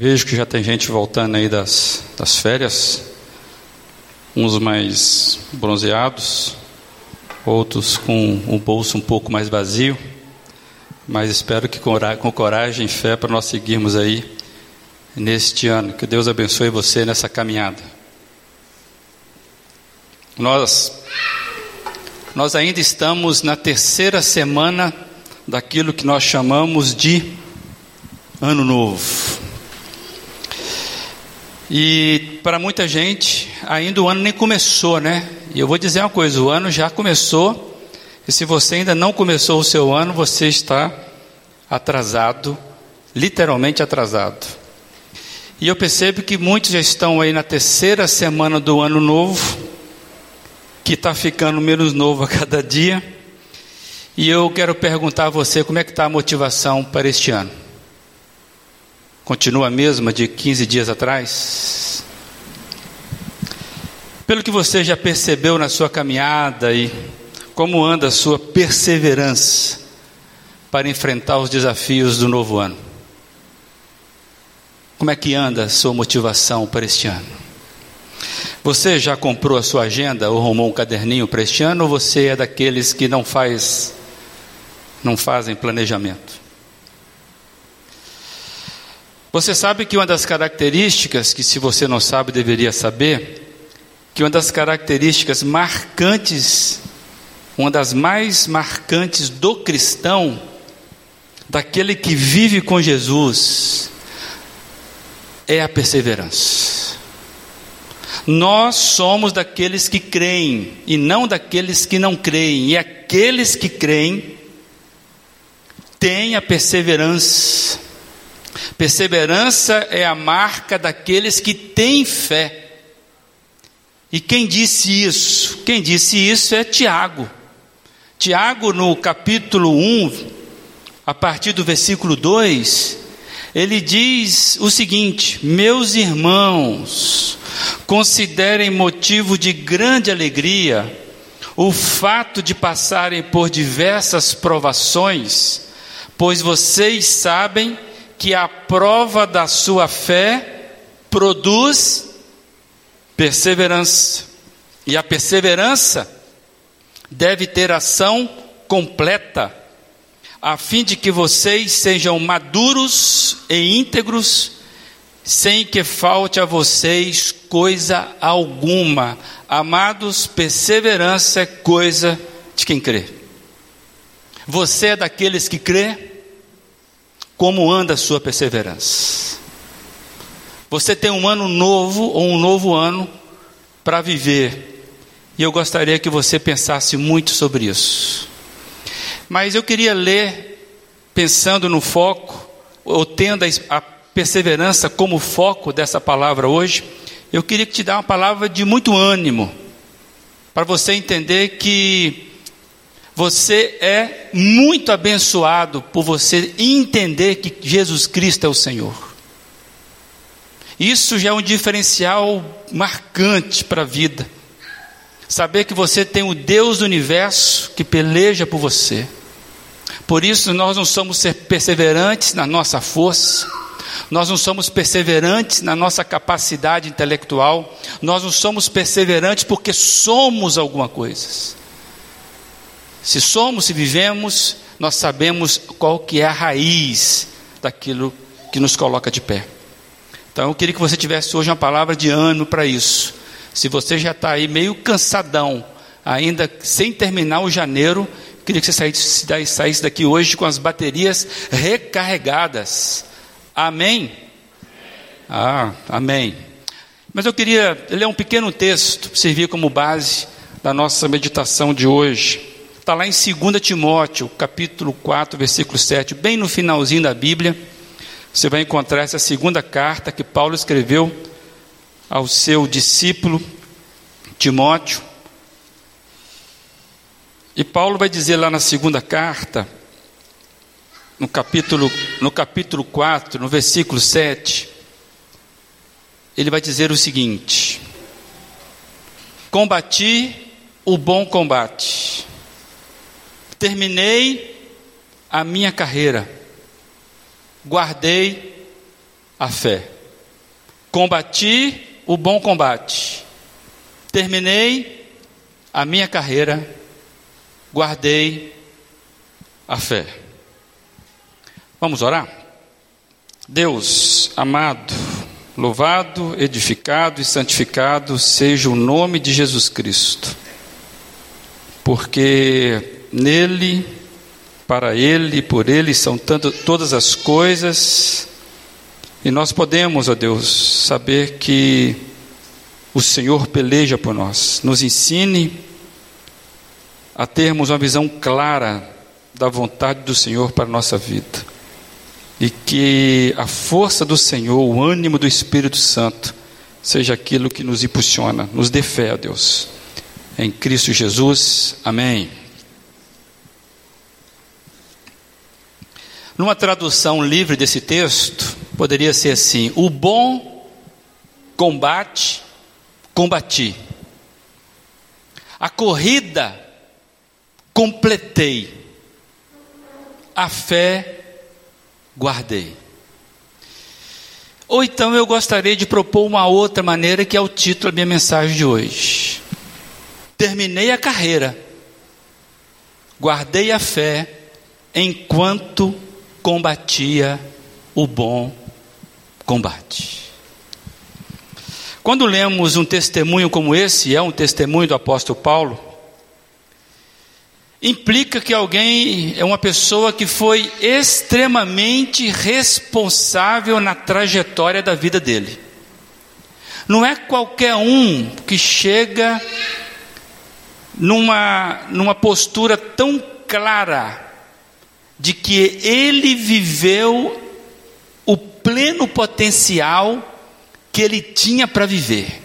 Vejo que já tem gente voltando aí das, das férias, uns mais bronzeados, outros com o bolso um pouco mais vazio, mas espero que com coragem e fé para nós seguirmos aí neste ano. Que Deus abençoe você nessa caminhada. Nós, nós ainda estamos na terceira semana daquilo que nós chamamos de Ano Novo. E para muita gente, ainda o ano nem começou, né? E eu vou dizer uma coisa: o ano já começou. E se você ainda não começou o seu ano, você está atrasado, literalmente atrasado. E eu percebo que muitos já estão aí na terceira semana do ano novo, que está ficando menos novo a cada dia. E eu quero perguntar a você como é que está a motivação para este ano. Continua a mesma de 15 dias atrás? Pelo que você já percebeu na sua caminhada e como anda a sua perseverança para enfrentar os desafios do novo ano? Como é que anda a sua motivação para este ano? Você já comprou a sua agenda ou arrumou um caderninho para este ano ou você é daqueles que não faz não fazem planejamento? Você sabe que uma das características que se você não sabe deveria saber, que uma das características marcantes, uma das mais marcantes do cristão, daquele que vive com Jesus, é a perseverança. Nós somos daqueles que creem e não daqueles que não creem, e aqueles que creem têm a perseverança. Perseverança é a marca daqueles que têm fé. E quem disse isso? Quem disse isso é Tiago. Tiago, no capítulo 1, a partir do versículo 2, ele diz o seguinte: Meus irmãos, considerem motivo de grande alegria o fato de passarem por diversas provações, pois vocês sabem que a prova da sua fé produz perseverança, e a perseverança deve ter ação completa a fim de que vocês sejam maduros e íntegros, sem que falte a vocês coisa alguma. Amados, perseverança é coisa de quem crê. Você é daqueles que crê? Como anda a sua perseverança? Você tem um ano novo ou um novo ano para viver. E eu gostaria que você pensasse muito sobre isso. Mas eu queria ler, pensando no foco, ou tendo a perseverança como foco dessa palavra hoje, eu queria te dar uma palavra de muito ânimo, para você entender que você é muito abençoado por você entender que Jesus Cristo é o Senhor. Isso já é um diferencial marcante para a vida. Saber que você tem o Deus do universo que peleja por você. Por isso nós não somos perseverantes na nossa força, nós não somos perseverantes na nossa capacidade intelectual, nós não somos perseverantes porque somos alguma coisa. Se somos, se vivemos, nós sabemos qual que é a raiz daquilo que nos coloca de pé. Então eu queria que você tivesse hoje uma palavra de ânimo para isso. Se você já está aí meio cansadão, ainda sem terminar o janeiro, Queria que você saísse, saísse daqui hoje com as baterias recarregadas. Amém? Ah, amém. Mas eu queria ler um pequeno texto servir como base da nossa meditação de hoje. Está lá em 2 Timóteo, capítulo 4, versículo 7, bem no finalzinho da Bíblia. Você vai encontrar essa segunda carta que Paulo escreveu ao seu discípulo Timóteo. E Paulo vai dizer lá na segunda carta, no capítulo, no capítulo 4, no versículo 7, ele vai dizer o seguinte: Combati o bom combate, terminei a minha carreira, guardei a fé. Combati o bom combate. Terminei a minha carreira. Guardei a fé. Vamos orar? Deus amado, louvado, edificado e santificado seja o nome de Jesus Cristo, porque nele, para ele, por ele são tanto, todas as coisas, e nós podemos, ó Deus, saber que o Senhor peleja por nós, nos ensine a termos uma visão clara da vontade do Senhor para a nossa vida e que a força do Senhor, o ânimo do Espírito Santo, seja aquilo que nos impulsiona, nos dê fé a Deus. Em Cristo Jesus, amém. Numa tradução livre desse texto, poderia ser assim: O bom combate, combati. A corrida, completei. A fé, guardei. Ou então eu gostaria de propor uma outra maneira, que é o título da minha mensagem de hoje. Terminei a carreira, guardei a fé, enquanto combatia o bom combate. Quando lemos um testemunho como esse, é um testemunho do apóstolo Paulo, implica que alguém é uma pessoa que foi extremamente responsável na trajetória da vida dele. Não é qualquer um que chega numa, numa postura tão clara de que ele viveu o pleno potencial que ele tinha para viver.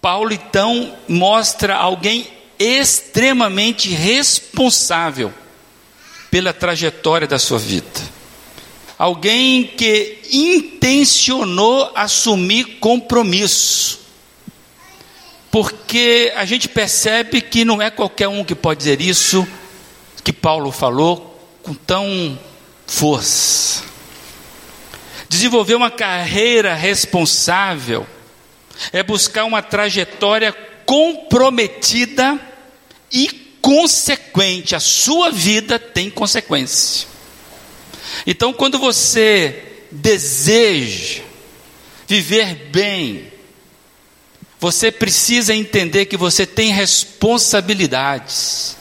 Paulo então mostra alguém extremamente responsável pela trajetória da sua vida. Alguém que intencionou assumir compromisso. Porque a gente percebe que não é qualquer um que pode dizer isso que Paulo falou com tão força. Desenvolver uma carreira responsável é buscar uma trajetória comprometida e consequente. A sua vida tem consequência. Então, quando você deseja viver bem, você precisa entender que você tem responsabilidades,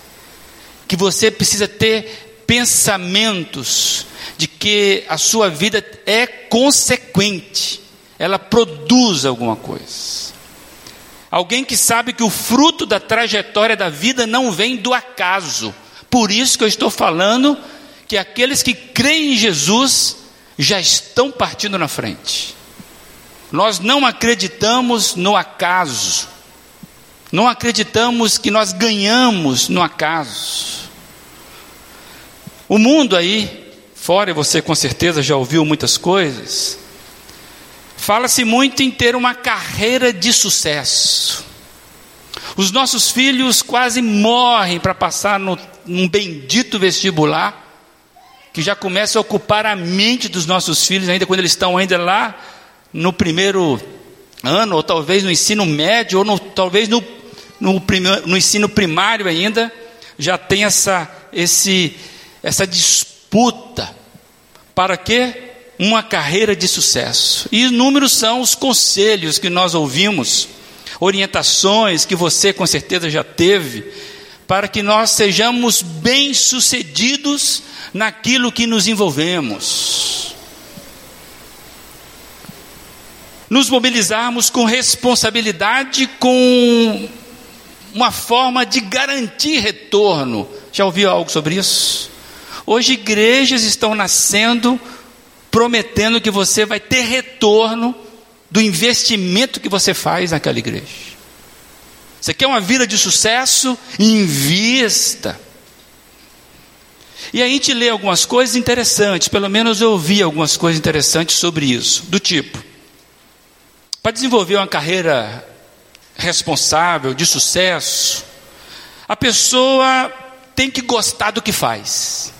que você precisa ter pensamentos de que a sua vida é consequente, ela produz alguma coisa. Alguém que sabe que o fruto da trajetória da vida não vem do acaso. Por isso que eu estou falando que aqueles que creem em Jesus já estão partindo na frente. Nós não acreditamos no acaso. Não acreditamos que nós ganhamos no acaso. O mundo aí, fora, você com certeza já ouviu muitas coisas, Fala-se muito em ter uma carreira de sucesso. Os nossos filhos quase morrem para passar no, num bendito vestibular, que já começa a ocupar a mente dos nossos filhos, ainda quando eles estão ainda lá no primeiro ano, ou talvez no ensino médio, ou no, talvez no, no, primeiro, no ensino primário ainda, já tem essa, esse, essa disputa. Para quê? uma carreira de sucesso. E inúmeros são os conselhos que nós ouvimos, orientações que você com certeza já teve, para que nós sejamos bem-sucedidos naquilo que nos envolvemos. Nos mobilizarmos com responsabilidade, com uma forma de garantir retorno. Já ouviu algo sobre isso? Hoje igrejas estão nascendo prometendo que você vai ter retorno do investimento que você faz naquela igreja. Você quer uma vida de sucesso? Invista. E aí a gente lê algumas coisas interessantes, pelo menos eu ouvi algumas coisas interessantes sobre isso, do tipo: para desenvolver uma carreira responsável, de sucesso, a pessoa tem que gostar do que faz.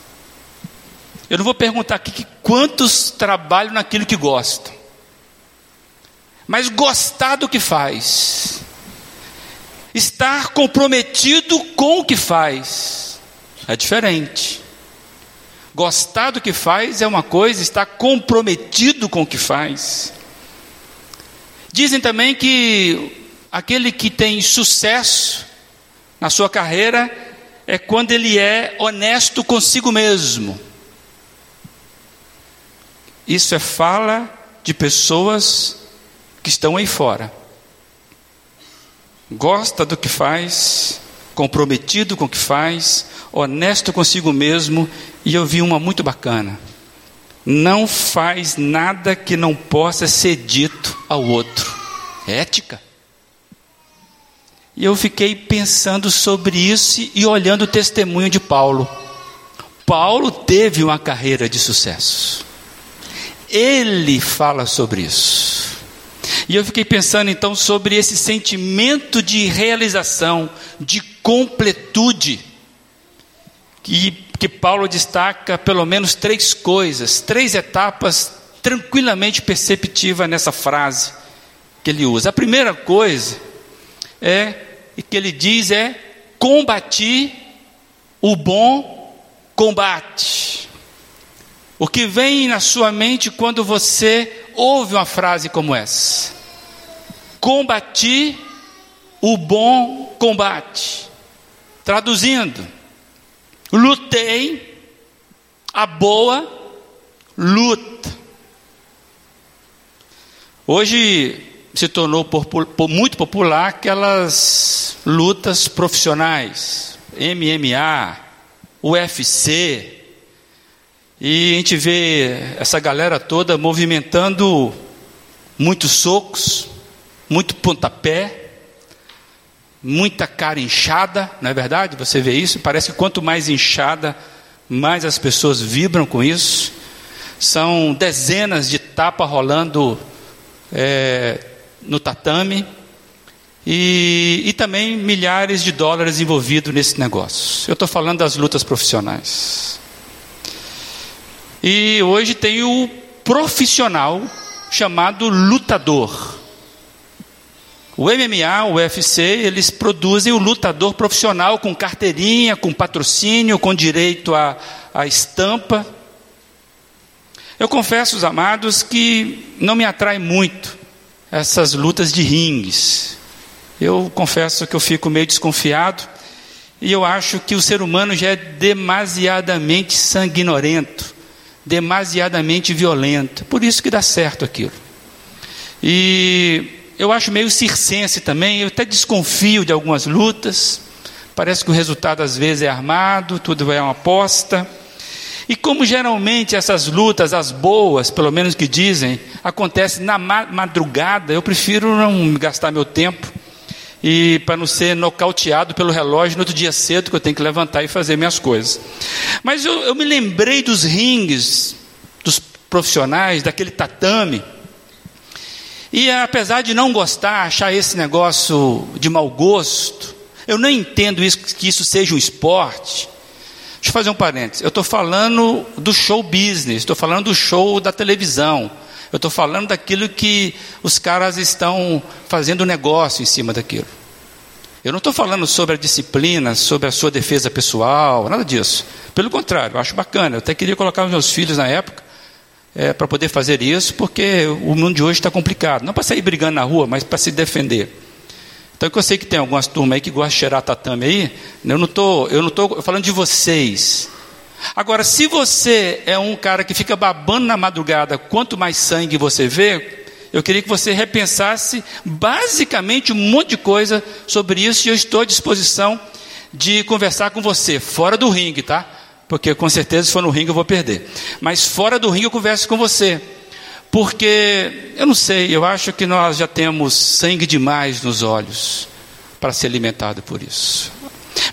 Eu não vou perguntar aqui que quantos trabalham naquilo que gostam. Mas gostar do que faz. Estar comprometido com o que faz. É diferente. Gostar do que faz é uma coisa, estar comprometido com o que faz. Dizem também que aquele que tem sucesso na sua carreira é quando ele é honesto consigo mesmo. Isso é fala de pessoas que estão aí fora. Gosta do que faz, comprometido com o que faz, honesto consigo mesmo, e eu vi uma muito bacana. Não faz nada que não possa ser dito ao outro. ética. E eu fiquei pensando sobre isso e olhando o testemunho de Paulo. Paulo teve uma carreira de sucesso. Ele fala sobre isso. E eu fiquei pensando então sobre esse sentimento de realização, de completude, que, que Paulo destaca pelo menos três coisas, três etapas tranquilamente perceptivas nessa frase que ele usa. A primeira coisa é que ele diz é combati o bom combate. O que vem na sua mente quando você ouve uma frase como essa? Combati o bom combate. Traduzindo, lutei a boa luta. Hoje se tornou muito popular aquelas lutas profissionais, MMA, UFC, e a gente vê essa galera toda movimentando muitos socos, muito pontapé, muita cara inchada, não é verdade? Você vê isso? Parece que quanto mais inchada, mais as pessoas vibram com isso. São dezenas de tapas rolando é, no tatame e, e também milhares de dólares envolvidos nesse negócio. Eu estou falando das lutas profissionais. E hoje tem o profissional chamado lutador. O MMA, o UFC, eles produzem o lutador profissional com carteirinha, com patrocínio, com direito à, à estampa. Eu confesso, os amados, que não me atrai muito essas lutas de rings. Eu confesso que eu fico meio desconfiado e eu acho que o ser humano já é demasiadamente sanguinolento demasiadamente violenta. Por isso que dá certo aquilo. E eu acho meio circense também, eu até desconfio de algumas lutas. Parece que o resultado às vezes é armado, tudo é uma aposta. E como geralmente essas lutas, as boas, pelo menos que dizem, acontecem na madrugada, eu prefiro não gastar meu tempo e para não ser nocauteado pelo relógio no outro dia cedo, que eu tenho que levantar e fazer minhas coisas. Mas eu, eu me lembrei dos rings, dos profissionais, daquele tatame. E apesar de não gostar, achar esse negócio de mau gosto, eu não entendo isso, que isso seja um esporte. Deixa eu fazer um parênteses. Eu estou falando do show business, estou falando do show da televisão. Eu estou falando daquilo que os caras estão fazendo negócio em cima daquilo. Eu não estou falando sobre a disciplina, sobre a sua defesa pessoal, nada disso. Pelo contrário, eu acho bacana. Eu até queria colocar os meus filhos na época é, para poder fazer isso, porque o mundo de hoje está complicado. Não para sair brigando na rua, mas para se defender. Então, eu sei que tem algumas turmas aí que gostam de cheirar tatame aí. Eu não estou, eu não estou falando de vocês. Agora, se você é um cara que fica babando na madrugada, quanto mais sangue você vê, eu queria que você repensasse basicamente um monte de coisa sobre isso e eu estou à disposição de conversar com você, fora do ringue, tá? Porque com certeza se for no ringue eu vou perder. Mas fora do ringue eu converso com você. Porque, eu não sei, eu acho que nós já temos sangue demais nos olhos para ser alimentado por isso.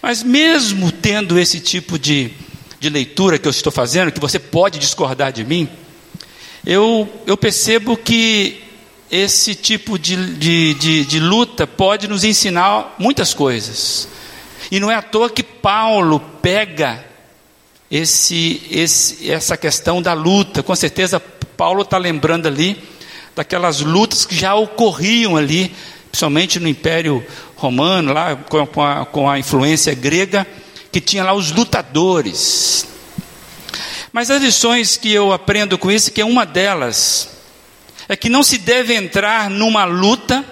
Mas mesmo tendo esse tipo de de leitura que eu estou fazendo, que você pode discordar de mim, eu, eu percebo que esse tipo de, de, de, de luta pode nos ensinar muitas coisas. E não é à toa que Paulo pega esse, esse, essa questão da luta. Com certeza, Paulo está lembrando ali daquelas lutas que já ocorriam ali, principalmente no Império Romano, lá com a, com a influência grega, que tinha lá os lutadores. Mas as lições que eu aprendo com isso, que é uma delas, é que não se deve entrar numa luta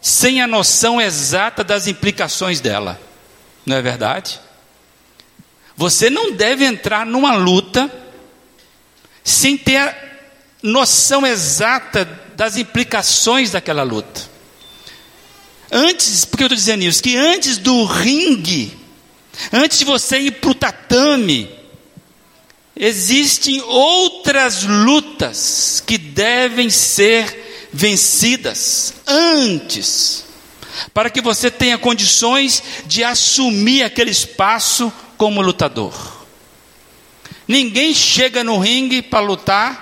sem a noção exata das implicações dela. Não é verdade? Você não deve entrar numa luta sem ter noção exata das implicações daquela luta. Antes, porque eu estou dizendo isso? Que antes do ringue, antes de você ir para o tatame, existem outras lutas que devem ser vencidas antes, para que você tenha condições de assumir aquele espaço como lutador. Ninguém chega no ringue para lutar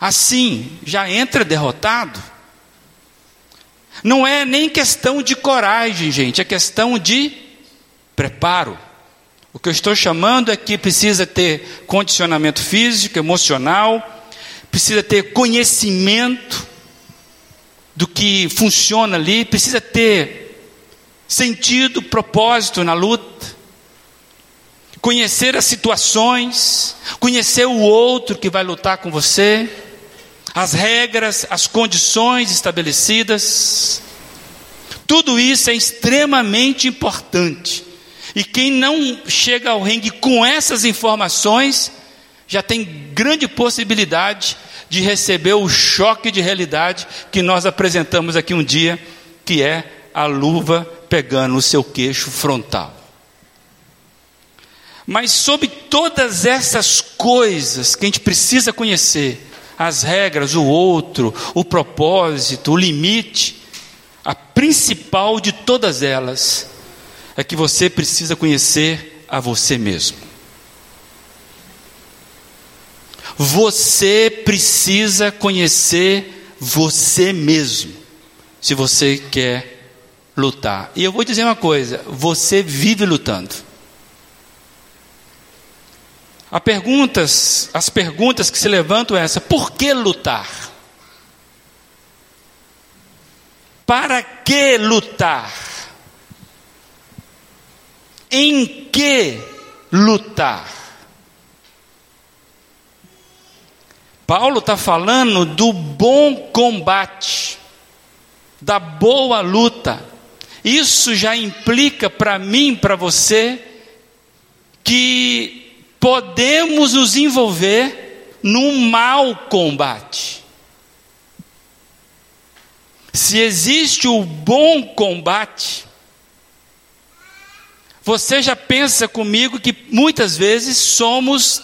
assim, já entra derrotado. Não é nem questão de coragem, gente, é questão de preparo. O que eu estou chamando é que precisa ter condicionamento físico, emocional, precisa ter conhecimento do que funciona ali, precisa ter sentido, propósito na luta conhecer as situações, conhecer o outro que vai lutar com você, as regras, as condições estabelecidas. Tudo isso é extremamente importante. E quem não chega ao ringue com essas informações, já tem grande possibilidade de receber o choque de realidade que nós apresentamos aqui um dia, que é a luva pegando o seu queixo frontal. Mas sobre todas essas coisas que a gente precisa conhecer, as regras, o outro, o propósito, o limite, a principal de todas elas é que você precisa conhecer a você mesmo. Você precisa conhecer você mesmo, se você quer lutar. E eu vou dizer uma coisa: você vive lutando. Perguntas, as perguntas que se levantam é essa: por que lutar? Para que lutar? Em que lutar? Paulo está falando do bom combate, da boa luta. Isso já implica para mim, para você, que podemos nos envolver num mau combate. Se existe o bom combate, você já pensa comigo que muitas vezes somos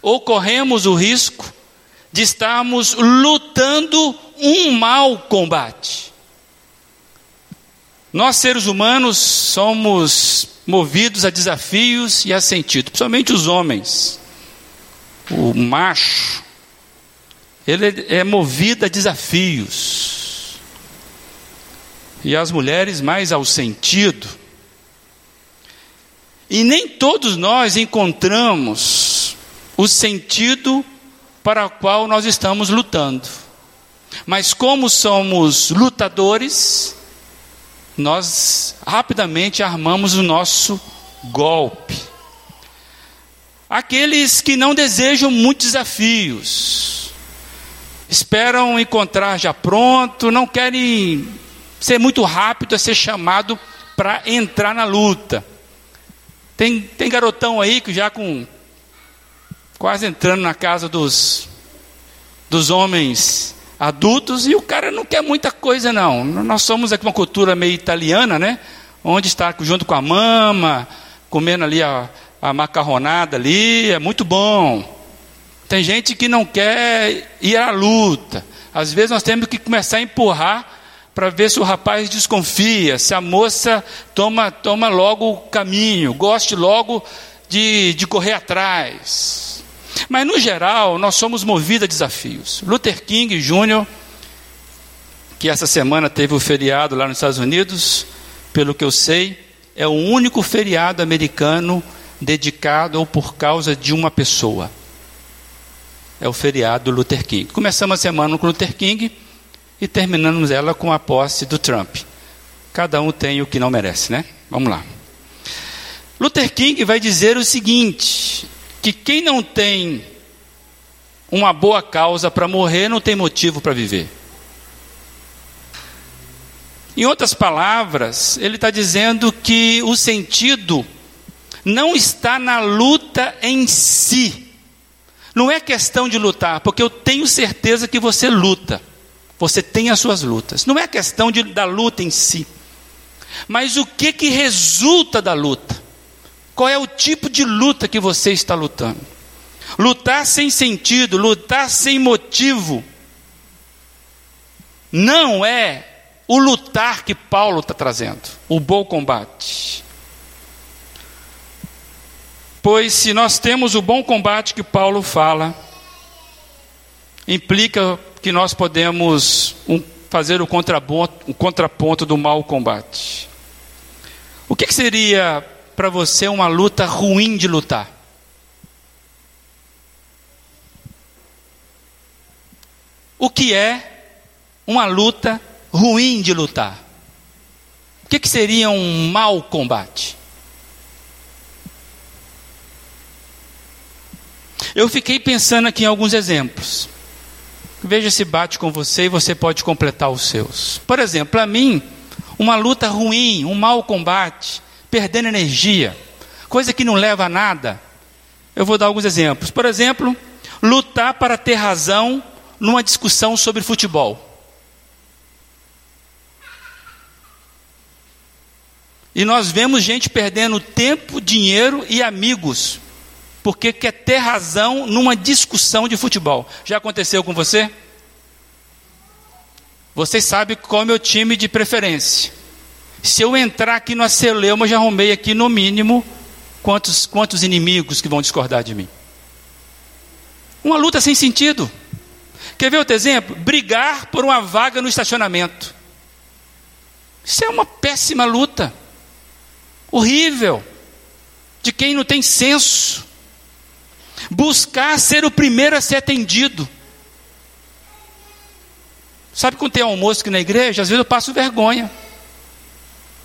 ou corremos o risco de estarmos lutando um mau combate. Nós, seres humanos, somos movidos a desafios e a sentido, principalmente os homens. O macho, ele é movido a desafios. E as mulheres mais ao sentido. E nem todos nós encontramos o sentido para o qual nós estamos lutando. Mas como somos lutadores, nós rapidamente armamos o nosso golpe. Aqueles que não desejam muitos desafios, esperam encontrar já pronto, não querem ser muito rápido a ser chamado para entrar na luta. Tem, tem garotão aí que já com quase entrando na casa dos, dos homens adultos e o cara não quer muita coisa não. Nós somos aqui uma cultura meio italiana, né? Onde está junto com a mama, comendo ali a, a macarronada ali, é muito bom. Tem gente que não quer ir à luta. Às vezes nós temos que começar a empurrar para ver se o rapaz desconfia, se a moça toma, toma logo o caminho, goste logo de, de correr atrás. Mas, no geral, nós somos movidos a desafios. Luther King Jr., que essa semana teve o feriado lá nos Estados Unidos, pelo que eu sei, é o único feriado americano dedicado ou por causa de uma pessoa. É o feriado do Luther King. Começamos a semana com Luther King e terminamos ela com a posse do Trump. Cada um tem o que não merece, né? Vamos lá. Luther King vai dizer o seguinte: que quem não tem uma boa causa para morrer não tem motivo para viver. Em outras palavras, ele está dizendo que o sentido não está na luta em si. Não é questão de lutar, porque eu tenho certeza que você luta. Você tem as suas lutas. Não é questão de, da luta em si. Mas o que que resulta da luta? Qual é o tipo de luta que você está lutando? Lutar sem sentido, lutar sem motivo, não é o lutar que Paulo está trazendo, o bom combate. Pois se nós temos o bom combate que Paulo fala, implica que nós podemos um, fazer o contraponto, o contraponto do mau combate. O que, que seria para você uma luta ruim de lutar? O que é uma luta ruim de lutar? O que, que seria um mau combate? Eu fiquei pensando aqui em alguns exemplos. Veja se bate com você e você pode completar os seus. Por exemplo, para mim, uma luta ruim, um mau combate, perdendo energia, coisa que não leva a nada. Eu vou dar alguns exemplos. Por exemplo, lutar para ter razão numa discussão sobre futebol. E nós vemos gente perdendo tempo, dinheiro e amigos, porque quer ter razão numa discussão de futebol. Já aconteceu com você? Vocês sabem qual é o meu time de preferência. Se eu entrar aqui no Aceleuma, eu já arrumei aqui no mínimo quantos, quantos inimigos que vão discordar de mim. Uma luta sem sentido. Quer ver outro exemplo? Brigar por uma vaga no estacionamento. Isso é uma péssima luta horrível, de quem não tem senso. Buscar ser o primeiro a ser atendido. Sabe quando tem almoço aqui na igreja? Às vezes eu passo vergonha.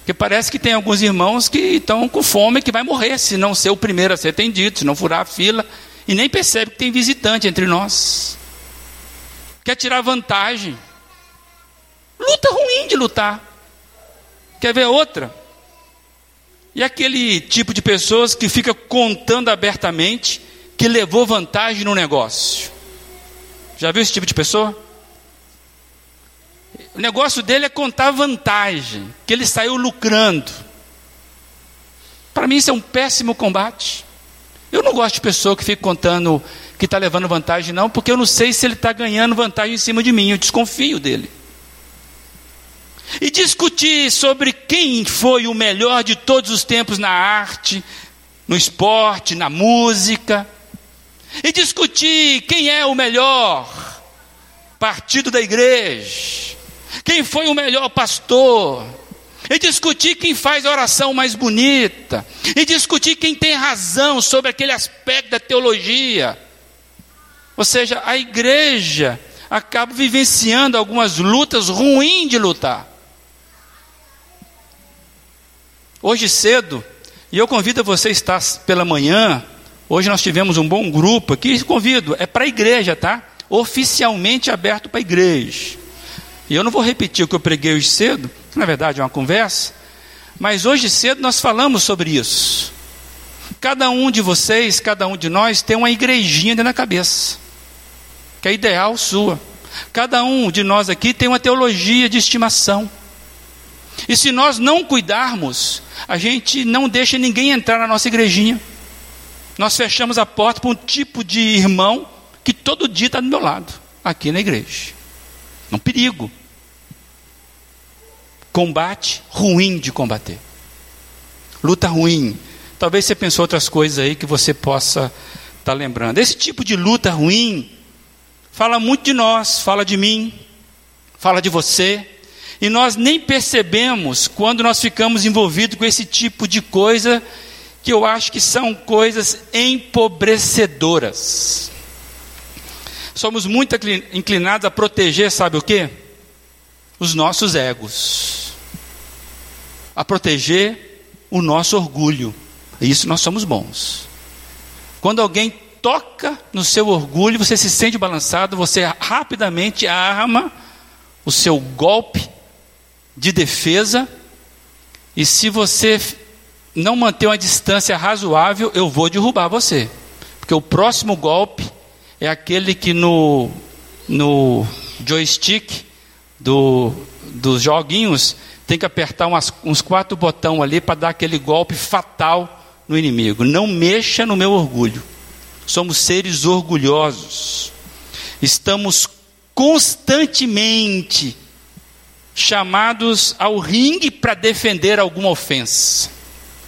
Porque parece que tem alguns irmãos que estão com fome que vai morrer se não ser o primeiro a ser atendido, se não furar a fila. E nem percebe que tem visitante entre nós. Quer tirar vantagem. Luta ruim de lutar. Quer ver outra? E aquele tipo de pessoas que fica contando abertamente que levou vantagem no negócio. Já viu esse tipo de pessoa? O negócio dele é contar vantagem, que ele saiu lucrando. Para mim isso é um péssimo combate. Eu não gosto de pessoa que fica contando que está levando vantagem, não, porque eu não sei se ele está ganhando vantagem em cima de mim, eu desconfio dele e discutir sobre quem foi o melhor de todos os tempos na arte, no esporte, na música, e discutir quem é o melhor partido da igreja, quem foi o melhor pastor, e discutir quem faz a oração mais bonita, e discutir quem tem razão sobre aquele aspecto da teologia. Ou seja, a igreja acaba vivenciando algumas lutas ruins de lutar. Hoje cedo, e eu convido você a estar pela manhã, hoje nós tivemos um bom grupo aqui, convido, é para a igreja, tá? Oficialmente aberto para a igreja. E eu não vou repetir o que eu preguei hoje cedo, na verdade é uma conversa, mas hoje cedo nós falamos sobre isso. Cada um de vocês, cada um de nós tem uma igrejinha dentro da cabeça, que é ideal sua. Cada um de nós aqui tem uma teologia de estimação. E se nós não cuidarmos, a gente não deixa ninguém entrar na nossa igrejinha. Nós fechamos a porta para um tipo de irmão que todo dia está do meu lado, aqui na igreja. É um perigo. Combate ruim de combater. Luta ruim. Talvez você pensou outras coisas aí que você possa estar tá lembrando. Esse tipo de luta ruim fala muito de nós, fala de mim, fala de você, e nós nem percebemos quando nós ficamos envolvidos com esse tipo de coisa que eu acho que são coisas empobrecedoras. Somos muito inclinados a proteger, sabe o que? Os nossos egos, a proteger o nosso orgulho. Isso nós somos bons. Quando alguém toca no seu orgulho, você se sente balançado, você rapidamente arma o seu golpe de defesa, e se você não manter uma distância razoável, eu vou derrubar você. Porque o próximo golpe é aquele que no, no joystick do, dos joguinhos tem que apertar umas, uns quatro botões ali para dar aquele golpe fatal no inimigo. Não mexa no meu orgulho. Somos seres orgulhosos. Estamos constantemente chamados ao ringue para defender alguma ofensa.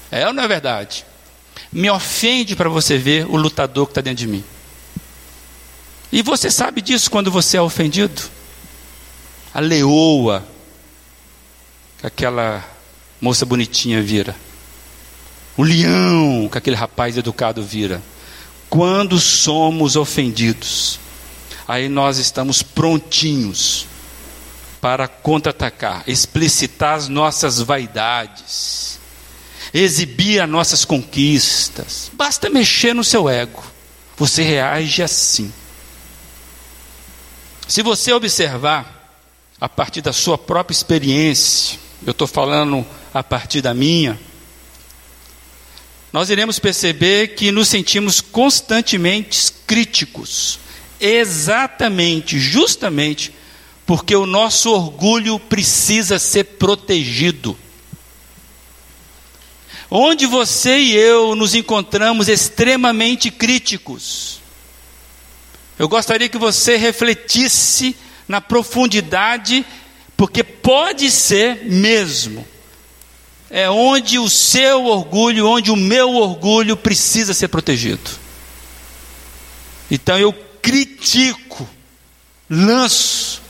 É ou não é verdade? Me ofende para você ver o lutador que está dentro de mim. E você sabe disso quando você é ofendido? A leoa, aquela moça bonitinha vira. O leão, que aquele rapaz educado vira. Quando somos ofendidos, aí nós estamos prontinhos para contra-atacar, explicitar as nossas vaidades, exibir as nossas conquistas. Basta mexer no seu ego, você reage assim. Se você observar, a partir da sua própria experiência, eu estou falando a partir da minha, nós iremos perceber que nos sentimos constantemente críticos, exatamente, justamente, porque o nosso orgulho precisa ser protegido. Onde você e eu nos encontramos extremamente críticos, eu gostaria que você refletisse na profundidade, porque pode ser mesmo. É onde o seu orgulho, onde o meu orgulho precisa ser protegido. Então eu critico, lanço.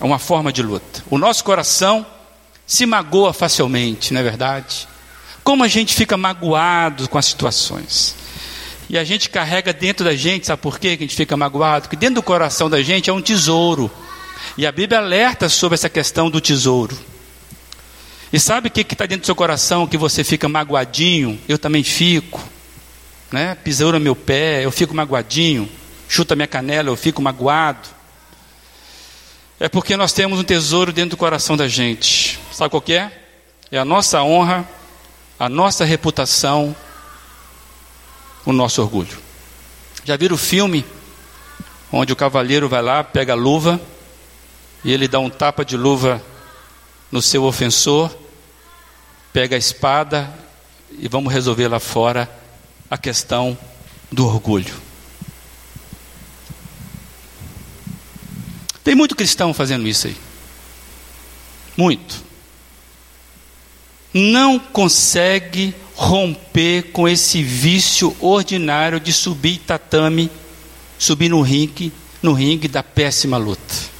É uma forma de luta. O nosso coração se magoa facilmente, não é verdade? Como a gente fica magoado com as situações. E a gente carrega dentro da gente, sabe por quê que a gente fica magoado? Porque dentro do coração da gente é um tesouro. E a Bíblia alerta sobre essa questão do tesouro. E sabe o que está dentro do seu coração que você fica magoadinho? Eu também fico. Né? Pisoura meu pé, eu fico magoadinho. Chuta minha canela, eu fico magoado. É porque nós temos um tesouro dentro do coração da gente. Sabe qual que é? É a nossa honra, a nossa reputação o nosso orgulho. Já viram o filme onde o cavaleiro vai lá, pega a luva e ele dá um tapa de luva no seu ofensor, pega a espada e vamos resolver lá fora a questão do orgulho. Tem muito cristão fazendo isso aí. Muito. Não consegue romper com esse vício ordinário de subir tatame, subir no ringue, no ringue da péssima luta.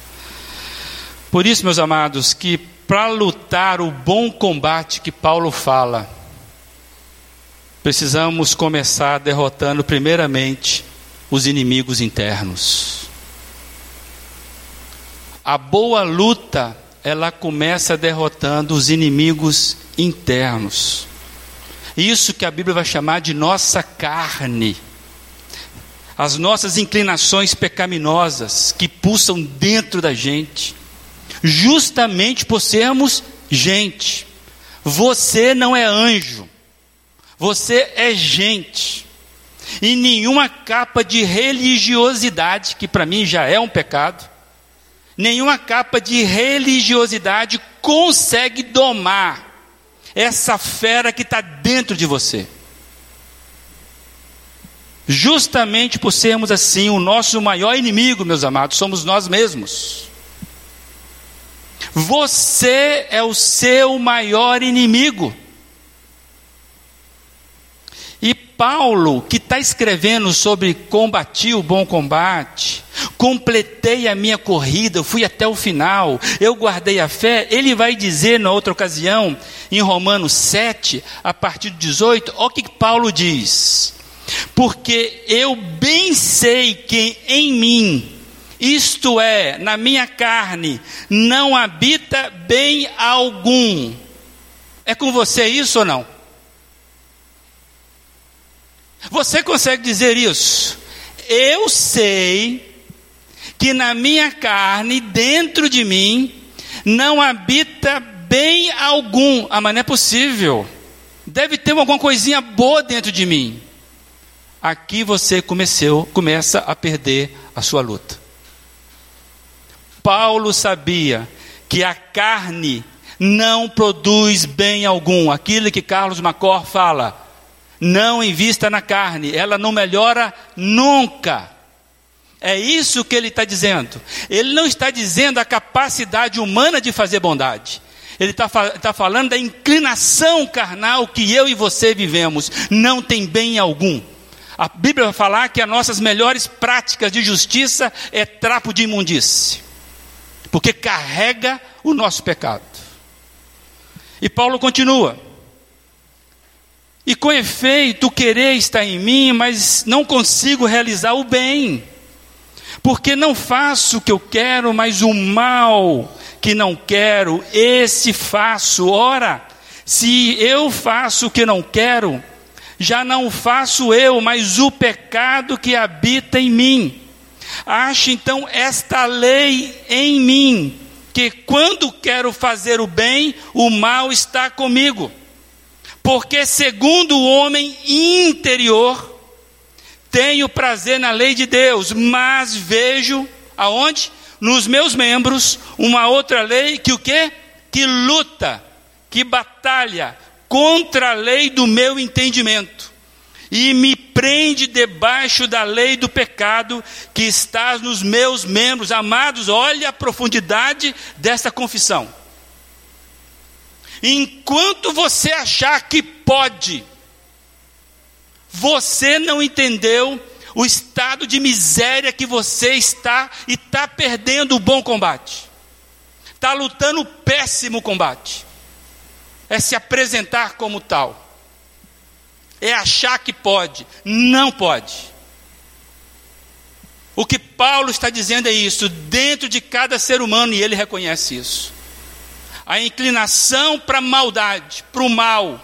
Por isso, meus amados, que para lutar o bom combate que Paulo fala, precisamos começar derrotando primeiramente os inimigos internos. A boa luta, ela começa derrotando os inimigos internos. Isso que a Bíblia vai chamar de nossa carne. As nossas inclinações pecaminosas que pulsam dentro da gente, justamente por sermos gente. Você não é anjo, você é gente. E nenhuma capa de religiosidade, que para mim já é um pecado, nenhuma capa de religiosidade consegue domar essa fera que está dentro de você. Justamente por sermos assim, o nosso maior inimigo, meus amados, somos nós mesmos. Você é o seu maior inimigo. e Paulo, que está escrevendo sobre combater o bom combate, completei a minha corrida, fui até o final, eu guardei a fé. Ele vai dizer na outra ocasião, em Romanos 7, a partir do 18, olha o que Paulo diz: Porque eu bem sei que em mim, isto é, na minha carne, não habita bem algum. É com você isso ou não? Você consegue dizer isso? Eu sei que na minha carne, dentro de mim, não habita bem algum. Ah, mas não é possível. Deve ter alguma coisinha boa dentro de mim. Aqui você comeceu, começa a perder a sua luta. Paulo sabia que a carne não produz bem algum. Aquilo que Carlos Macor fala. Não invista na carne, ela não melhora nunca. É isso que ele está dizendo. Ele não está dizendo a capacidade humana de fazer bondade. Ele está tá falando da inclinação carnal que eu e você vivemos. Não tem bem algum. A Bíblia vai falar que as nossas melhores práticas de justiça é trapo de imundície, porque carrega o nosso pecado. E Paulo continua: E com efeito, o querer está em mim, mas não consigo realizar o bem porque não faço o que eu quero, mas o mal que não quero, esse faço. Ora, se eu faço o que não quero, já não faço eu, mas o pecado que habita em mim. Acho então esta lei em mim, que quando quero fazer o bem, o mal está comigo. Porque segundo o homem interior, tenho prazer na lei de Deus, mas vejo aonde? Nos meus membros uma outra lei que o quê? Que luta, que batalha contra a lei do meu entendimento e me prende debaixo da lei do pecado que está nos meus membros. Amados, olha a profundidade dessa confissão. Enquanto você achar que pode, você não entendeu o estado de miséria que você está e está perdendo o bom combate. Está lutando o péssimo combate. É se apresentar como tal. É achar que pode. Não pode. O que Paulo está dizendo é isso, dentro de cada ser humano, e ele reconhece isso. A inclinação para a maldade, para o mal,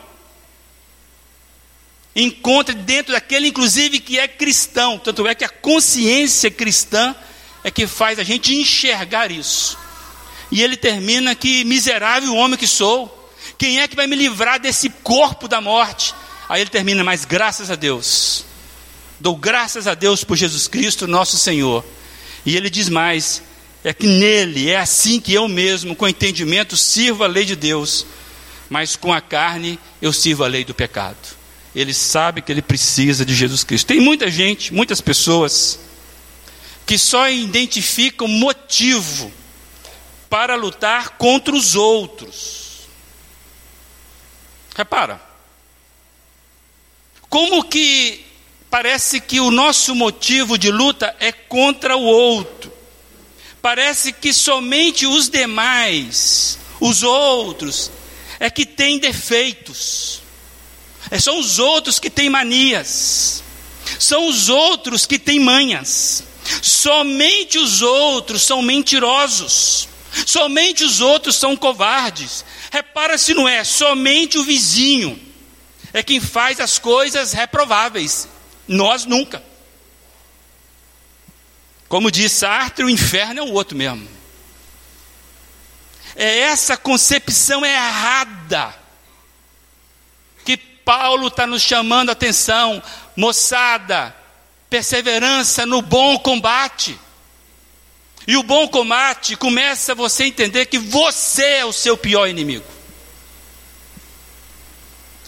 encontra dentro daquele, inclusive, que é cristão. Tanto é que a consciência cristã é que faz a gente enxergar isso. E ele termina que miserável homem que sou. Quem é que vai me livrar desse corpo da morte? Aí ele termina, mas graças a Deus. Dou graças a Deus por Jesus Cristo, nosso Senhor. E ele diz mais: é que nele, é assim que eu mesmo, com entendimento, sirvo a lei de Deus, mas com a carne eu sirvo a lei do pecado ele sabe que ele precisa de Jesus Cristo. Tem muita gente, muitas pessoas, que só identificam motivo para lutar contra os outros. Repara, como que parece que o nosso motivo de luta é contra o outro. Parece que somente os demais, os outros, é que têm defeitos. É, são os outros que têm manias, são os outros que têm manhas. Somente os outros são mentirosos, somente os outros são covardes. Repara se não é, somente o vizinho é quem faz as coisas reprováveis, nós nunca. Como diz Sartre, o inferno é o outro mesmo. É essa concepção errada Paulo está nos chamando a atenção, moçada, perseverança no bom combate. E o bom combate começa você a entender que você é o seu pior inimigo.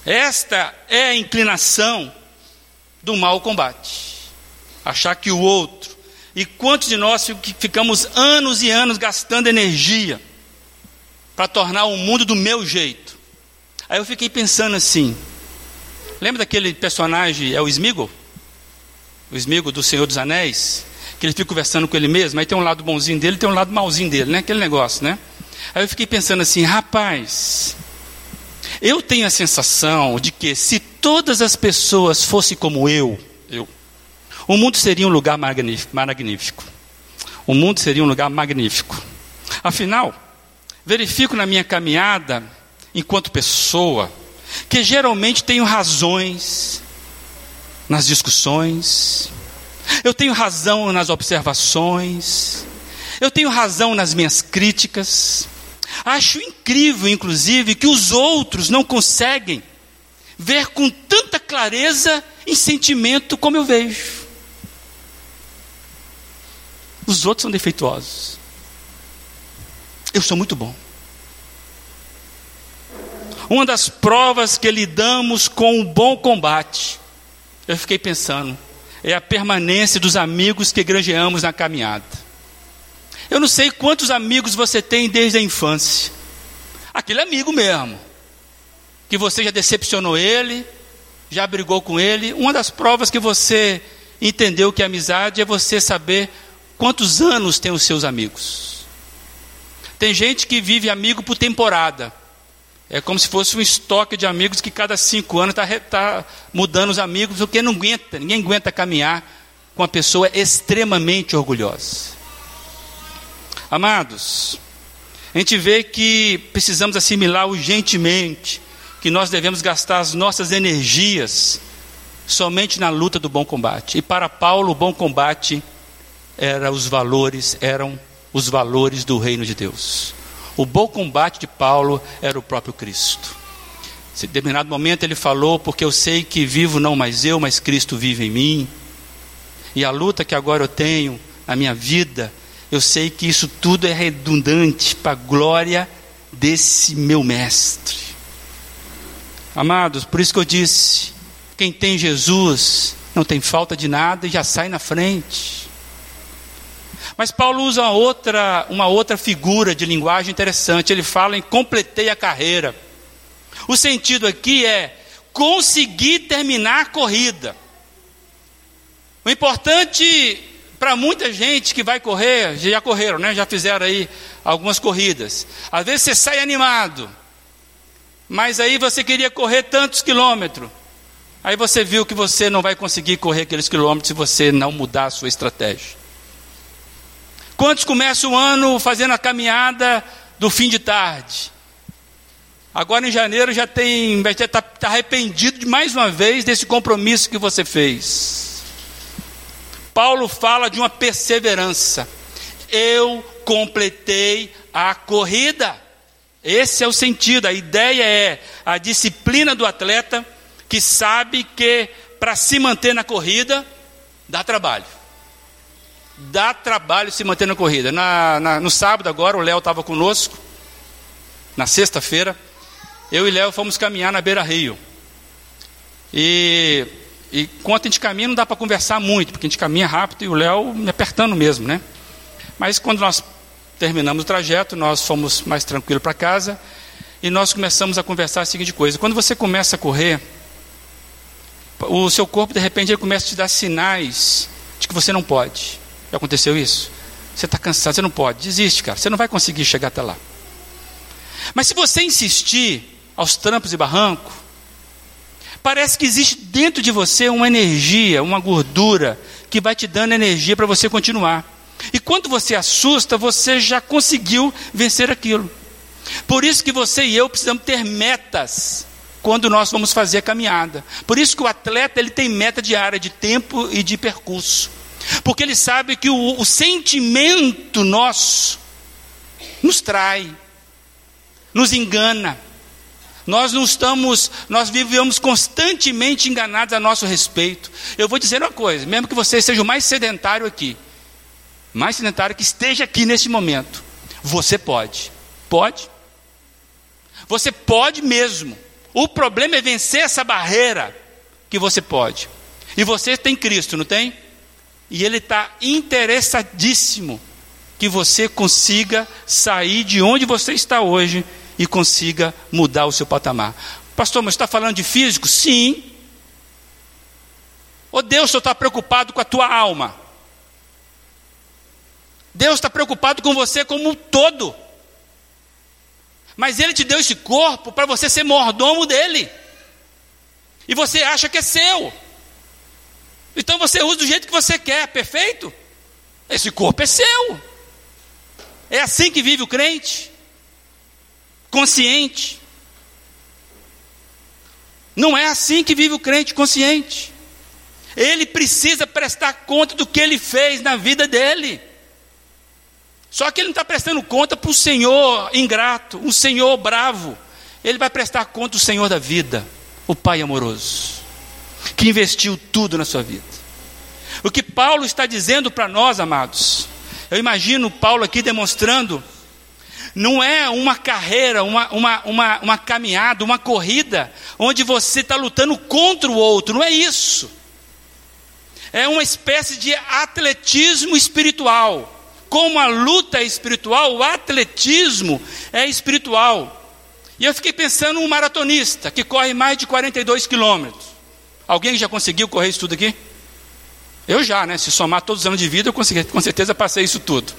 Esta é a inclinação do mau combate. Achar que o outro. E quantos de nós ficamos anos e anos gastando energia para tornar o mundo do meu jeito? Aí eu fiquei pensando assim: Lembra daquele personagem, é o Smigo? O Smigo do Senhor dos Anéis? que ele fica conversando com ele mesmo, aí tem um lado bonzinho dele, tem um lado malzinho dele, né? Aquele negócio, né? Aí eu fiquei pensando assim, rapaz, eu tenho a sensação de que se todas as pessoas fossem como eu, eu, o mundo seria um lugar magnífico. O mundo seria um lugar magnífico. Afinal, verifico na minha caminhada, enquanto pessoa, que geralmente tenho razões nas discussões, eu tenho razão nas observações, eu tenho razão nas minhas críticas. Acho incrível, inclusive, que os outros não conseguem ver com tanta clareza em sentimento como eu vejo. Os outros são defeituosos. Eu sou muito bom. Uma das provas que lidamos com o bom combate, eu fiquei pensando, é a permanência dos amigos que granjeamos na caminhada. Eu não sei quantos amigos você tem desde a infância. Aquele amigo mesmo. Que você já decepcionou ele, já brigou com ele. Uma das provas que você entendeu que é amizade é você saber quantos anos tem os seus amigos. Tem gente que vive amigo por temporada. É como se fosse um estoque de amigos que cada cinco anos está tá mudando os amigos, porque não aguenta, ninguém aguenta caminhar com uma pessoa extremamente orgulhosa. Amados, a gente vê que precisamos assimilar urgentemente que nós devemos gastar as nossas energias somente na luta do bom combate. E para Paulo, o bom combate era os valores, eram os valores do reino de Deus. O bom combate de Paulo era o próprio Cristo. Em determinado momento ele falou: Porque eu sei que vivo não mais eu, mas Cristo vive em mim. E a luta que agora eu tenho na minha vida eu sei que isso tudo é redundante para a glória desse meu mestre. Amados, por isso que eu disse: quem tem Jesus não tem falta de nada e já sai na frente. Mas Paulo usa outra, uma outra figura de linguagem interessante. Ele fala em completei a carreira. O sentido aqui é conseguir terminar a corrida. O importante para muita gente que vai correr, já correram, né? Já fizeram aí algumas corridas. Às vezes você sai animado, mas aí você queria correr tantos quilômetros. Aí você viu que você não vai conseguir correr aqueles quilômetros se você não mudar a sua estratégia. Quantos começam o ano fazendo a caminhada do fim de tarde? Agora em janeiro já tem, já está tá arrependido de mais uma vez desse compromisso que você fez. Paulo fala de uma perseverança. Eu completei a corrida. Esse é o sentido. A ideia é a disciplina do atleta que sabe que para se manter na corrida dá trabalho. Dá trabalho se manter na corrida. Na, na, no sábado agora o Léo estava conosco. Na sexta-feira eu e Léo fomos caminhar na beira rio. E e enquanto a gente caminha, não dá para conversar muito, porque a gente caminha rápido e o Léo me apertando mesmo, né? Mas quando nós terminamos o trajeto, nós fomos mais tranquilos para casa e nós começamos a conversar a seguinte coisa: quando você começa a correr, o seu corpo de repente ele começa a te dar sinais de que você não pode. Já aconteceu isso? Você está cansado, você não pode. Desiste, cara. Você não vai conseguir chegar até lá. Mas se você insistir aos trampos e barrancos, Parece que existe dentro de você uma energia, uma gordura, que vai te dando energia para você continuar. E quando você assusta, você já conseguiu vencer aquilo. Por isso que você e eu precisamos ter metas quando nós vamos fazer a caminhada. Por isso que o atleta ele tem meta diária de tempo e de percurso. Porque ele sabe que o, o sentimento nosso nos trai, nos engana. Nós não estamos, nós vivemos constantemente enganados a nosso respeito. Eu vou dizer uma coisa, mesmo que você seja o mais sedentário aqui, mais sedentário que esteja aqui neste momento, você pode. Pode. Você pode mesmo. O problema é vencer essa barreira que você pode. E você tem Cristo, não tem? E Ele está interessadíssimo que você consiga sair de onde você está hoje e consiga mudar o seu patamar. Pastor, mas está falando de físico? Sim. Ou Deus só está preocupado com a tua alma? Deus está preocupado com você como um todo. Mas Ele te deu esse corpo para você ser mordomo dele. E você acha que é seu. Então você usa do jeito que você quer, perfeito? Esse corpo é seu. É assim que vive o crente, consciente. Não é assim que vive o crente consciente. Ele precisa prestar conta do que ele fez na vida dele. Só que ele não está prestando conta para o Senhor ingrato, um Senhor bravo. Ele vai prestar conta do Senhor da vida, o Pai amoroso, que investiu tudo na sua vida. O que Paulo está dizendo para nós, amados, eu imagino Paulo aqui demonstrando, não é uma carreira, uma, uma, uma, uma caminhada, uma corrida, onde você está lutando contra o outro, não é isso. É uma espécie de atletismo espiritual como a luta é espiritual, o atletismo é espiritual. E eu fiquei pensando um maratonista que corre mais de 42 quilômetros. Alguém já conseguiu correr isso tudo aqui? Eu já, né? Se somar todos os anos de vida, eu consegui, com certeza passei isso tudo.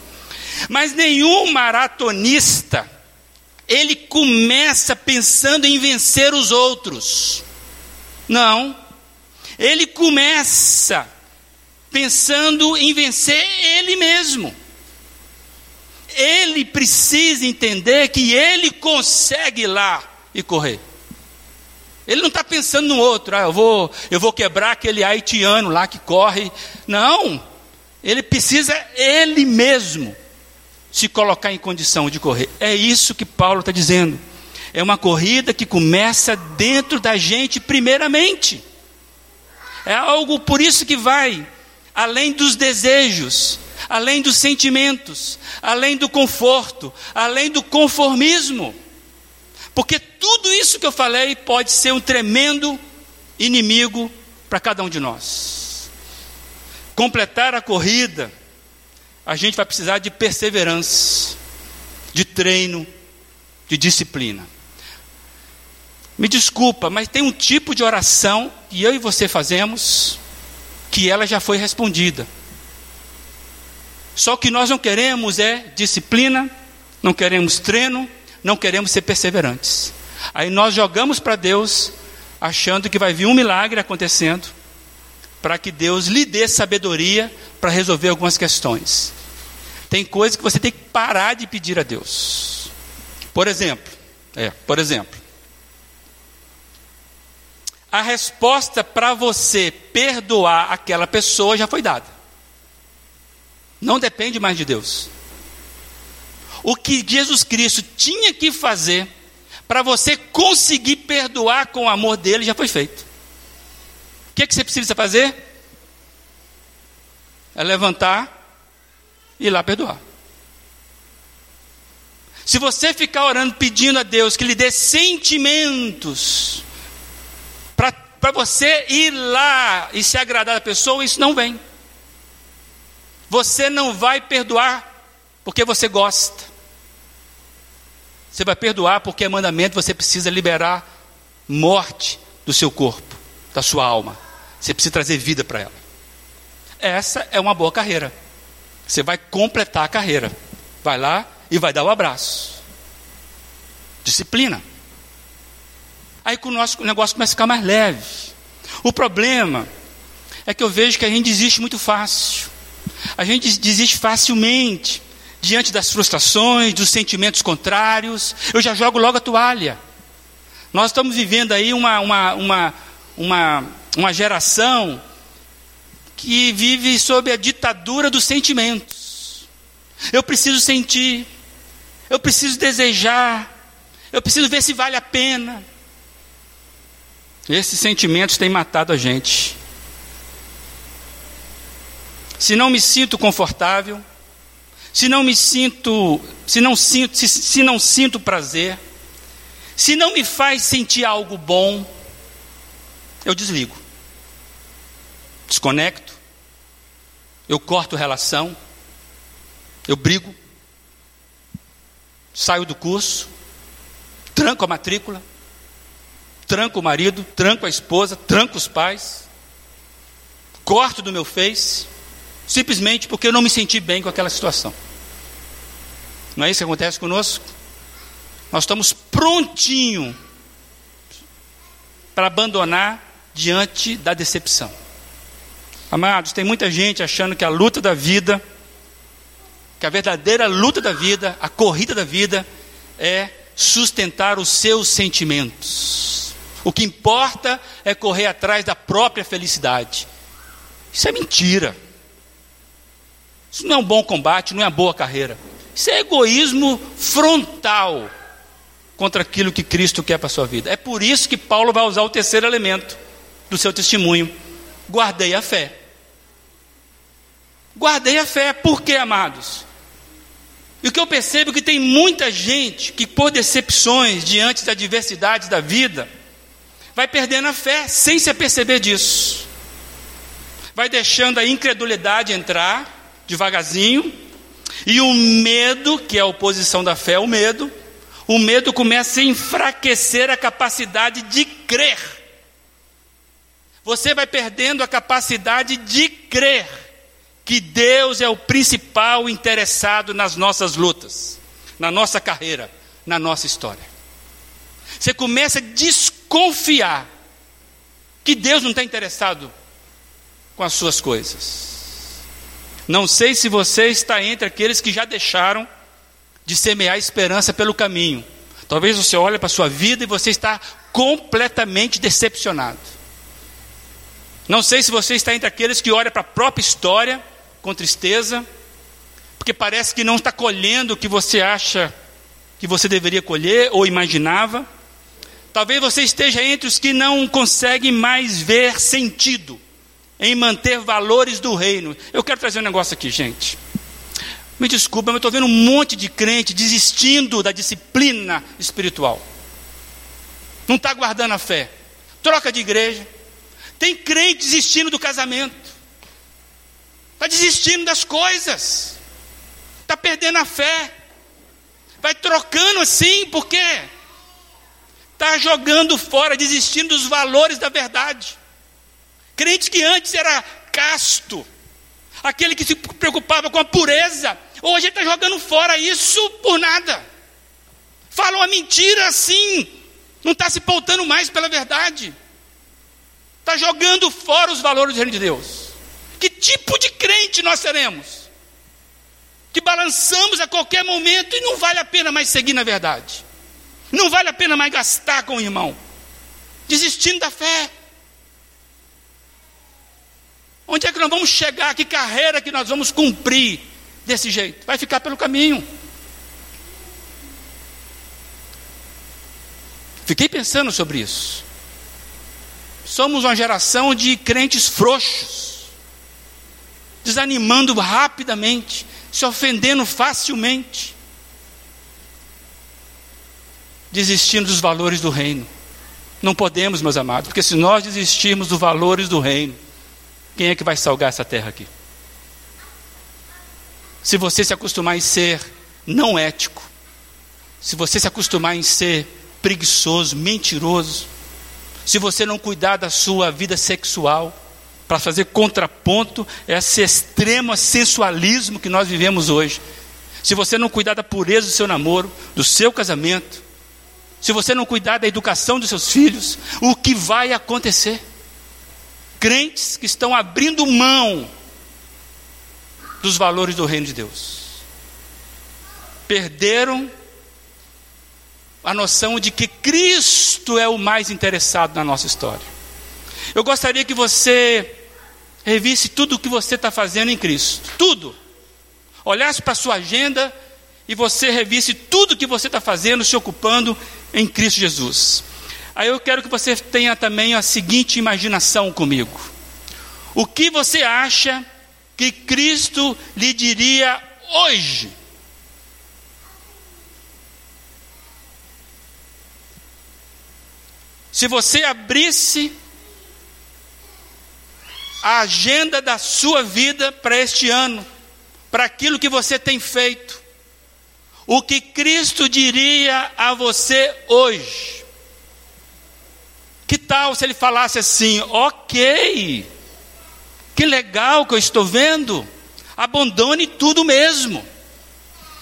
Mas nenhum maratonista, ele começa pensando em vencer os outros. Não. Ele começa pensando em vencer ele mesmo ele precisa entender que ele consegue ir lá e correr. Ele não está pensando no outro, ah, eu vou, eu vou quebrar aquele haitiano lá que corre. Não, ele precisa ele mesmo se colocar em condição de correr. É isso que Paulo está dizendo. É uma corrida que começa dentro da gente, primeiramente. É algo por isso que vai além dos desejos, além dos sentimentos, além do conforto, além do conformismo. Porque tudo isso que eu falei pode ser um tremendo inimigo para cada um de nós. Completar a corrida, a gente vai precisar de perseverança, de treino, de disciplina. Me desculpa, mas tem um tipo de oração que eu e você fazemos que ela já foi respondida. Só que nós não queremos é disciplina, não queremos treino, não queremos ser perseverantes. Aí nós jogamos para Deus, achando que vai vir um milagre acontecendo, para que Deus lhe dê sabedoria para resolver algumas questões. Tem coisas que você tem que parar de pedir a Deus. Por exemplo, é, por exemplo, a resposta para você perdoar aquela pessoa já foi dada. Não depende mais de Deus. O que Jesus Cristo tinha que fazer para você conseguir perdoar com o amor dele já foi feito. Que, que você precisa fazer? É levantar e ir lá perdoar. Se você ficar orando pedindo a Deus que lhe dê sentimentos para você ir lá e se agradar da pessoa, isso não vem. Você não vai perdoar porque você gosta. Você vai perdoar porque é mandamento, você precisa liberar morte do seu corpo, da sua alma. Você precisa trazer vida para ela. Essa é uma boa carreira. Você vai completar a carreira. Vai lá e vai dar o abraço. Disciplina. Aí o nosso negócio começa a ficar mais leve. O problema é que eu vejo que a gente desiste muito fácil. A gente desiste facilmente diante das frustrações, dos sentimentos contrários. Eu já jogo logo a toalha. Nós estamos vivendo aí uma, uma, uma, uma, uma geração que vive sob a ditadura dos sentimentos. Eu preciso sentir, eu preciso desejar, eu preciso ver se vale a pena. Esses sentimentos têm matado a gente se não me sinto confortável, se não me sinto, se não sinto, se, se não sinto prazer, se não me faz sentir algo bom, eu desligo. Desconecto. Eu corto relação. Eu brigo. Saio do curso. Tranco a matrícula. Tranco o marido, tranco a esposa, tranco os pais. Corto do meu face simplesmente porque eu não me senti bem com aquela situação. Não é isso que acontece conosco? Nós estamos prontinho para abandonar diante da decepção. Amados, tem muita gente achando que a luta da vida, que a verdadeira luta da vida, a corrida da vida, é sustentar os seus sentimentos. O que importa é correr atrás da própria felicidade. Isso é mentira. Isso não é um bom combate, não é uma boa carreira. Isso é egoísmo frontal contra aquilo que Cristo quer para a sua vida. É por isso que Paulo vai usar o terceiro elemento do seu testemunho. Guardei a fé. Guardei a fé. Por quê, amados? E o que eu percebo é que tem muita gente que, por decepções diante das adversidades da vida, vai perdendo a fé sem se aperceber disso. Vai deixando a incredulidade entrar devagarzinho, e o medo, que é a oposição da fé, o medo, o medo começa a enfraquecer a capacidade de crer. Você vai perdendo a capacidade de crer que Deus é o principal interessado nas nossas lutas, na nossa carreira, na nossa história. Você começa a desconfiar que Deus não está interessado com as suas coisas. Não sei se você está entre aqueles que já deixaram de semear esperança pelo caminho. Talvez você olhe para a sua vida e você está completamente decepcionado. Não sei se você está entre aqueles que olham para a própria história com tristeza, porque parece que não está colhendo o que você acha que você deveria colher ou imaginava. Talvez você esteja entre os que não conseguem mais ver sentido em manter valores do reino. Eu quero trazer um negócio aqui, gente. Me desculpa, mas eu estou vendo um monte de crente desistindo da disciplina espiritual. Não está guardando a fé. Troca de igreja. Tem crente desistindo do casamento. Está desistindo das coisas. Está perdendo a fé. Vai trocando assim, por quê? Está jogando fora, desistindo dos valores da verdade. Crente que antes era casto, aquele que se preocupava com a pureza, Hoje está jogando fora isso por nada. Fala uma mentira assim, não está se pautando mais pela verdade. Está jogando fora os valores do reino de Deus. Que tipo de crente nós seremos? Que balançamos a qualquer momento e não vale a pena mais seguir na verdade. Não vale a pena mais gastar com o irmão. Desistindo da fé. Onde é que nós vamos chegar? Que carreira que nós vamos cumprir? desse jeito, vai ficar pelo caminho. Fiquei pensando sobre isso. Somos uma geração de crentes frouxos, desanimando rapidamente, se ofendendo facilmente, desistindo dos valores do reino. Não podemos, meus amados, porque se nós desistirmos dos valores do reino, quem é que vai salgar essa terra aqui? se você se acostumar em ser não ético, se você se acostumar em ser preguiçoso, mentiroso, se você não cuidar da sua vida sexual, para fazer contraponto a esse extremo sensualismo que nós vivemos hoje, se você não cuidar da pureza do seu namoro, do seu casamento, se você não cuidar da educação dos seus filhos, o que vai acontecer? Crentes que estão abrindo mão dos valores do reino de Deus. Perderam a noção de que Cristo é o mais interessado na nossa história. Eu gostaria que você revisse tudo o que você está fazendo em Cristo, tudo. Olhasse para a sua agenda e você revisse tudo que você está fazendo, se ocupando em Cristo Jesus. Aí eu quero que você tenha também a seguinte imaginação comigo. O que você acha que Cristo lhe diria hoje. Se você abrisse a agenda da sua vida para este ano, para aquilo que você tem feito, o que Cristo diria a você hoje? Que tal se ele falasse assim: ok, que legal que eu estou vendo. Abandone tudo mesmo.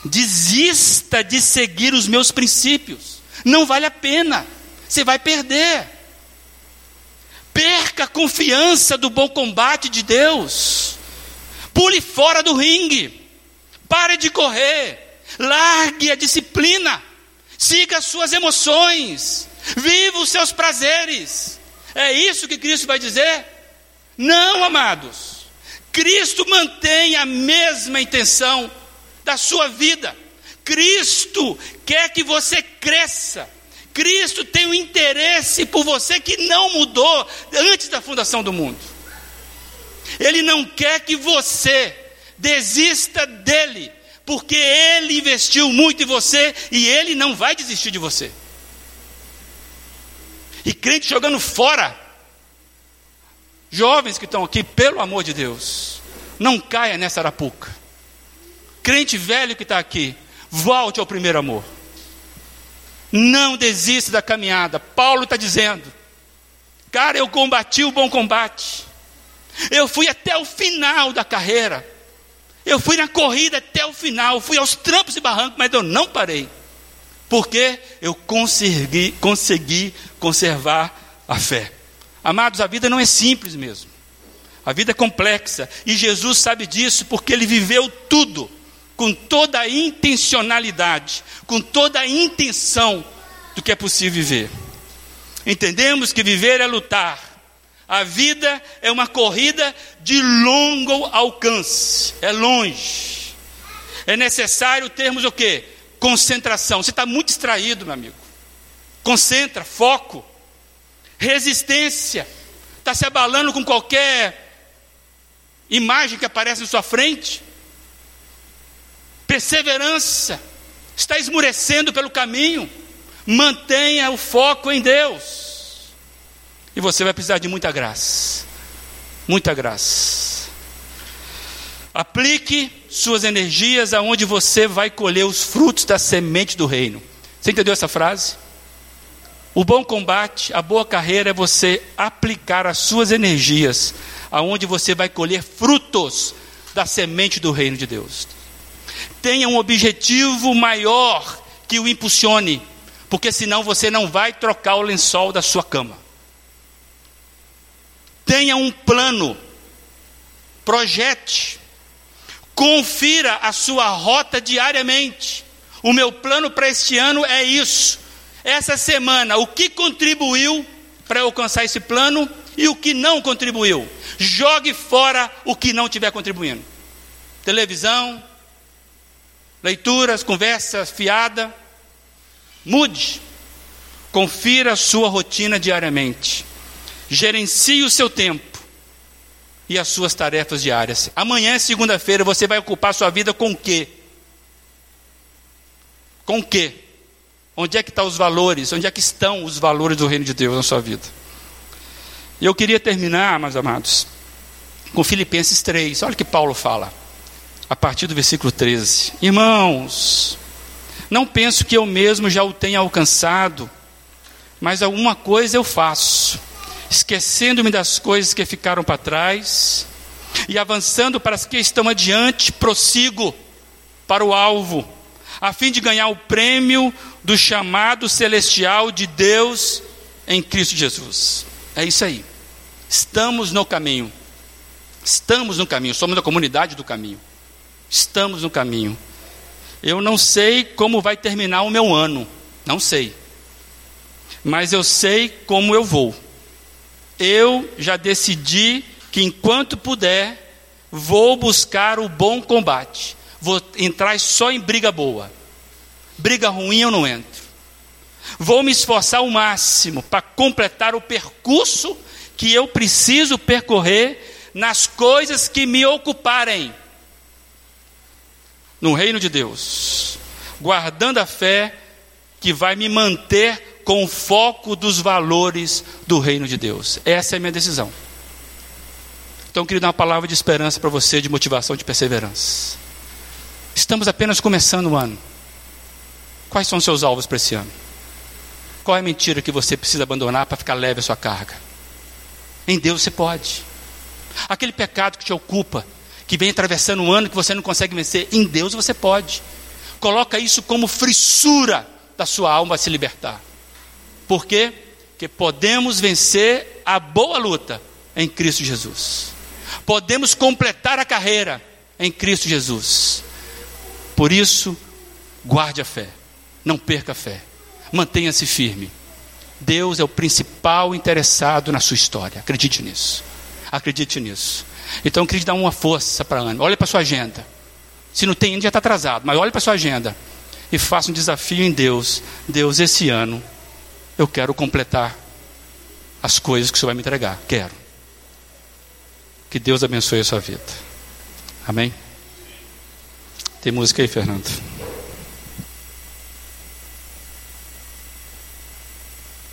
Desista de seguir os meus princípios. Não vale a pena. Você vai perder. Perca a confiança do bom combate de Deus. Pule fora do ringue. Pare de correr. Largue a disciplina. Siga as suas emoções. Viva os seus prazeres. É isso que Cristo vai dizer? Não, amados. Cristo mantém a mesma intenção da sua vida. Cristo quer que você cresça. Cristo tem um interesse por você que não mudou antes da fundação do mundo. Ele não quer que você desista dele, porque ele investiu muito em você e ele não vai desistir de você. E crente jogando fora. Jovens que estão aqui, pelo amor de Deus, não caia nessa arapuca. Crente velho que está aqui, volte ao primeiro amor. Não desista da caminhada. Paulo está dizendo: Cara, eu combati o bom combate. Eu fui até o final da carreira. Eu fui na corrida até o final. Fui aos trampos e barrancos, mas eu não parei. Porque eu consegui, consegui conservar a fé. Amados, a vida não é simples mesmo. A vida é complexa. E Jesus sabe disso porque ele viveu tudo com toda a intencionalidade, com toda a intenção do que é possível viver. Entendemos que viver é lutar. A vida é uma corrida de longo alcance, é longe. É necessário termos o quê? Concentração. Você está muito distraído, meu amigo. Concentra, foco, resistência. Está se abalando com qualquer imagem que aparece na sua frente perseverança, está esmurecendo pelo caminho, mantenha o foco em Deus, e você vai precisar de muita graça, muita graça. Aplique suas energias aonde você vai colher os frutos da semente do reino. Você entendeu essa frase? O bom combate, a boa carreira é você aplicar as suas energias aonde você vai colher frutos da semente do reino de Deus tenha um objetivo maior que o impulsione, porque senão você não vai trocar o lençol da sua cama. Tenha um plano, projete, confira a sua rota diariamente. O meu plano para este ano é isso. Essa semana, o que contribuiu para alcançar esse plano e o que não contribuiu. Jogue fora o que não estiver contribuindo. Televisão, leituras, conversa fiada. Mude. Confira a sua rotina diariamente. Gerencie o seu tempo e as suas tarefas diárias. Amanhã, segunda-feira, você vai ocupar sua vida com o quê? Com o quê? Onde é que estão os valores? Onde é que estão os valores do reino de Deus na sua vida? E eu queria terminar, meus amados, com Filipenses 3. Olha o que Paulo fala a partir do versículo 13: Irmãos, não penso que eu mesmo já o tenha alcançado, mas alguma coisa eu faço, esquecendo-me das coisas que ficaram para trás e avançando para as que estão adiante, prossigo para o alvo, a fim de ganhar o prêmio do chamado celestial de Deus em Cristo Jesus. É isso aí. Estamos no caminho. Estamos no caminho, somos da comunidade do caminho. Estamos no caminho. Eu não sei como vai terminar o meu ano, não sei. Mas eu sei como eu vou. Eu já decidi que enquanto puder, vou buscar o bom combate. Vou entrar só em briga boa. Briga ruim eu não entro. Vou me esforçar ao máximo para completar o percurso que eu preciso percorrer nas coisas que me ocuparem no reino de Deus, guardando a fé que vai me manter com o foco dos valores do reino de Deus. Essa é a minha decisão. Então, eu queria dar uma palavra de esperança para você, de motivação, de perseverança. Estamos apenas começando o ano. Quais são os seus alvos para esse ano? Qual é a mentira que você precisa abandonar para ficar leve a sua carga? Em Deus você pode. Aquele pecado que te ocupa, que vem atravessando um ano que você não consegue vencer, em Deus você pode. coloca isso como frissura da sua alma a se libertar. Por quê? Porque podemos vencer a boa luta em Cristo Jesus. Podemos completar a carreira em Cristo Jesus. Por isso, guarde a fé, não perca a fé, mantenha-se firme. Deus é o principal interessado na sua história, acredite nisso. Acredite nisso. Então, eu queria dar uma força para Ana. Olhe para a sua agenda. Se não tem ainda, já está atrasado, mas olhe para a sua agenda e faça um desafio em Deus. Deus, esse ano, eu quero completar as coisas que o Senhor vai me entregar. Quero. Que Deus abençoe a sua vida. Amém? Tem música aí, Fernando?